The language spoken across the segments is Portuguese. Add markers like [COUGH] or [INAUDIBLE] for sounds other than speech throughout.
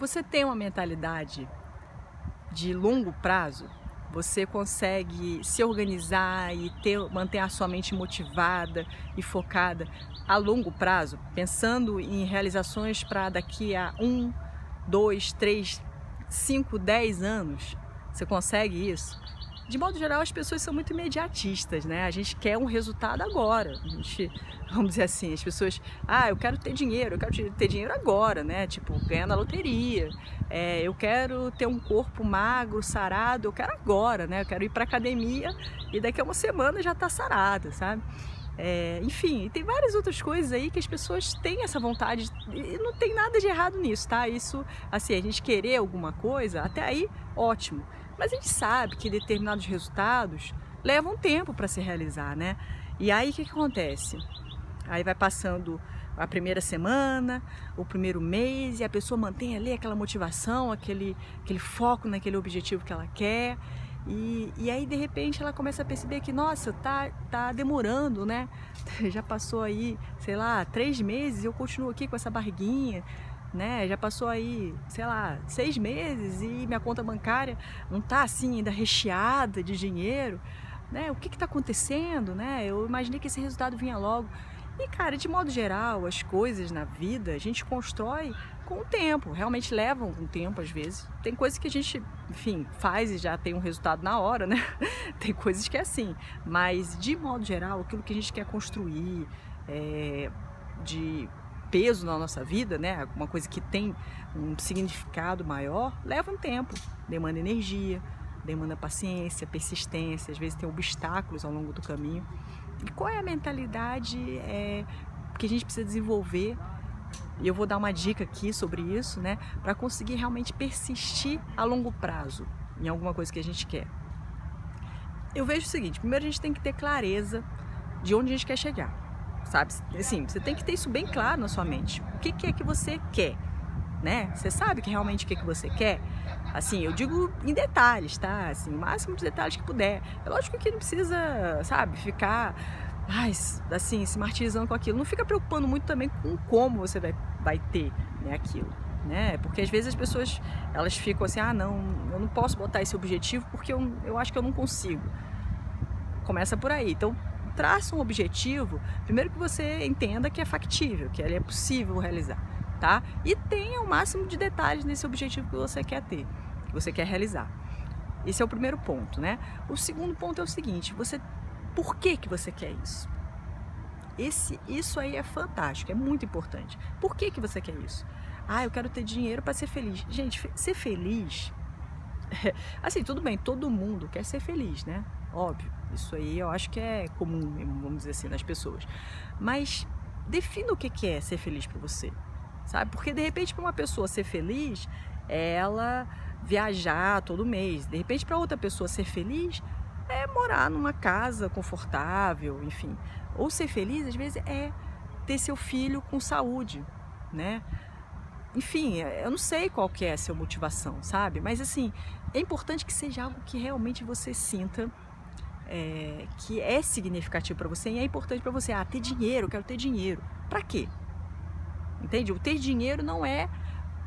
você tem uma mentalidade de longo prazo, você consegue se organizar e ter, manter a sua mente motivada e focada a longo prazo, pensando em realizações para daqui a um, dois, três, cinco, dez anos. Você consegue isso? De modo geral, as pessoas são muito imediatistas, né? A gente quer um resultado agora. A gente, vamos dizer assim, as pessoas, ah, eu quero ter dinheiro, eu quero ter dinheiro agora, né? Tipo, ganhar na loteria. É, eu quero ter um corpo magro, sarado, eu quero agora, né? Eu quero ir para academia e daqui a uma semana já tá sarada, sabe? É, enfim, tem várias outras coisas aí que as pessoas têm essa vontade e não tem nada de errado nisso, tá? Isso, assim, a gente querer alguma coisa, até aí, ótimo. Mas a gente sabe que determinados resultados levam tempo para se realizar, né? E aí o que, que acontece? Aí vai passando a primeira semana, o primeiro mês e a pessoa mantém ali aquela motivação, aquele, aquele foco naquele objetivo que ela quer. E, e aí de repente ela começa a perceber que, nossa, tá, tá demorando, né? [LAUGHS] Já passou aí, sei lá, três meses e eu continuo aqui com essa barriguinha né? Já passou aí, sei lá, seis meses e minha conta bancária não tá assim ainda recheada de dinheiro, né? O que está acontecendo, né? Eu imaginei que esse resultado vinha logo. E cara, de modo geral, as coisas na vida a gente constrói com o tempo, realmente levam um tempo às vezes. Tem coisas que a gente, enfim, faz e já tem um resultado na hora, né? [LAUGHS] tem coisas que é assim, mas de modo geral, aquilo que a gente quer construir, é, de peso na nossa vida, né, uma coisa que tem um significado maior, leva um tempo, demanda energia, demanda paciência, persistência, às vezes tem obstáculos ao longo do caminho. E qual é a mentalidade é, que a gente precisa desenvolver? E eu vou dar uma dica aqui sobre isso, né, para conseguir realmente persistir a longo prazo em alguma coisa que a gente quer. Eu vejo o seguinte: primeiro a gente tem que ter clareza de onde a gente quer chegar sabe? Assim, você tem que ter isso bem claro na sua mente. O que, que é que você quer, né? Você sabe que realmente o que, é que você quer? Assim, eu digo em detalhes, tá? Assim, o máximo de detalhes que puder. É lógico que não precisa, sabe, ficar ai, assim, se martirizando com aquilo. Não fica preocupando muito também com como você vai, vai ter né, aquilo. Né? Porque às vezes as pessoas elas ficam assim, ah não, eu não posso botar esse objetivo porque eu, eu acho que eu não consigo. Começa por aí. Então traça um objetivo, primeiro que você entenda que é factível, que ele é possível realizar, tá? E tenha o máximo de detalhes nesse objetivo que você quer ter, que você quer realizar. Esse é o primeiro ponto, né? O segundo ponto é o seguinte: você, por que que você quer isso? Esse, isso aí é fantástico, é muito importante. Por que que você quer isso? Ah, eu quero ter dinheiro para ser feliz. Gente, ser feliz, [LAUGHS] assim, tudo bem, todo mundo quer ser feliz, né? Óbvio. Isso aí eu acho que é comum, vamos dizer assim, nas pessoas. Mas defina o que é ser feliz para você, sabe? Porque de repente para uma pessoa ser feliz é ela viajar todo mês. De repente para outra pessoa ser feliz é morar numa casa confortável, enfim. Ou ser feliz às vezes é ter seu filho com saúde, né? Enfim, eu não sei qual que é a sua motivação, sabe? Mas assim, é importante que seja algo que realmente você sinta é, que é significativo para você e é importante para você. Ah, ter dinheiro, quero ter dinheiro. Para quê? Entende? O ter dinheiro não é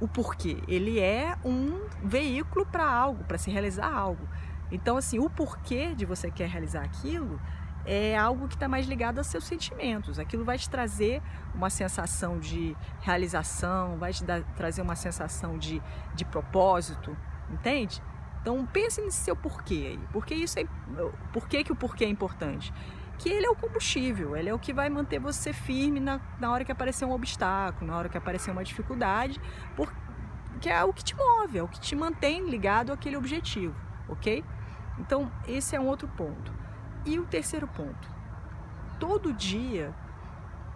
o porquê, ele é um veículo para algo, para se realizar algo. Então, assim, o porquê de você quer realizar aquilo é algo que está mais ligado aos seus sentimentos. Aquilo vai te trazer uma sensação de realização, vai te dar, trazer uma sensação de, de propósito, entende? Então pense nesse seu porquê aí. Porque isso é, por que, que o porquê é importante? Que ele é o combustível, ele é o que vai manter você firme na, na hora que aparecer um obstáculo, na hora que aparecer uma dificuldade, porque é o que te move, é o que te mantém ligado àquele objetivo, ok? Então esse é um outro ponto. E o terceiro ponto, todo dia,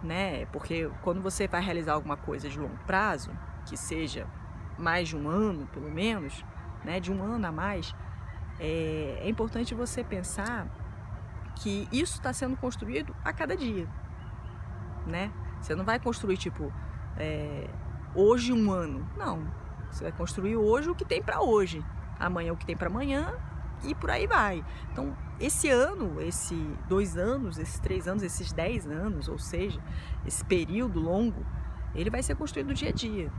né? Porque quando você vai realizar alguma coisa de longo prazo, que seja mais de um ano, pelo menos, né, de um ano a mais, é, é importante você pensar que isso está sendo construído a cada dia, né? Você não vai construir tipo é, hoje um ano, não. Você vai construir hoje o que tem para hoje, amanhã o que tem para amanhã e por aí vai. Então esse ano, esse dois anos, esses três anos, esses dez anos, ou seja, esse período longo, ele vai ser construído dia a dia.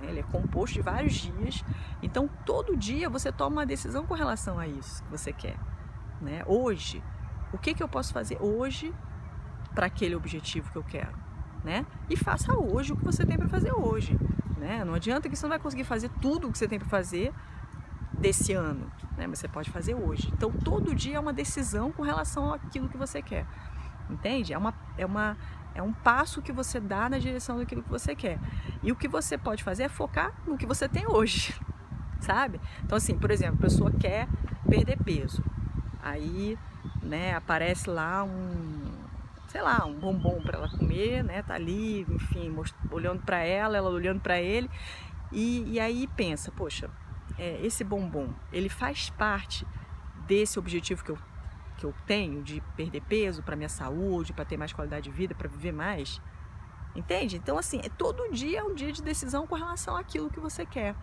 Né? ele é composto de vários dias. Então, todo dia você toma uma decisão com relação a isso que você quer. Né? Hoje, o que, que eu posso fazer hoje para aquele objetivo que eu quero? Né? E faça hoje o que você tem para fazer hoje. Né? Não adianta que você não vai conseguir fazer tudo o que você tem para fazer desse ano, né? mas você pode fazer hoje. Então, todo dia é uma decisão com relação àquilo que você quer. Entende? É, uma, é, uma, é um passo que você dá na direção daquilo que você quer. E o que você pode fazer é focar no que você tem hoje, [LAUGHS] sabe? Então, assim, por exemplo, a pessoa quer perder peso. Aí, né, aparece lá um, sei lá, um bombom para ela comer, né? Tá ali, enfim, olhando para ela, ela olhando para ele. E, e aí pensa, poxa, é, esse bombom, ele faz parte desse objetivo que eu que eu tenho de perder peso para minha saúde, para ter mais qualidade de vida, para viver mais. Entende? Então, assim, é todo dia é um dia de decisão com relação àquilo que você quer.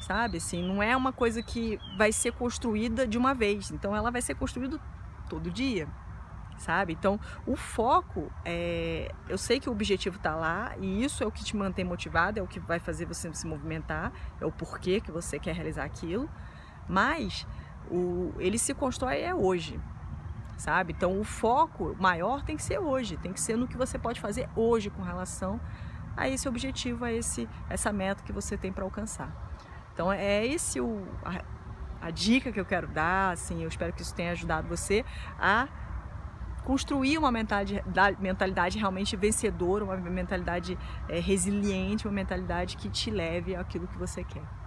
Sabe? Assim, não é uma coisa que vai ser construída de uma vez. Então, ela vai ser construída todo dia. Sabe? Então, o foco é. Eu sei que o objetivo está lá e isso é o que te mantém motivado, é o que vai fazer você se movimentar, é o porquê que você quer realizar aquilo. Mas o, ele se constrói é hoje sabe? Então o foco maior tem que ser hoje, tem que ser no que você pode fazer hoje com relação a esse objetivo, a esse, essa meta que você tem para alcançar. Então é esse o, a, a, dica que eu quero dar, assim, eu espero que isso tenha ajudado você a construir uma mentalidade, mentalidade realmente vencedora, uma mentalidade é, resiliente, uma mentalidade que te leve àquilo que você quer.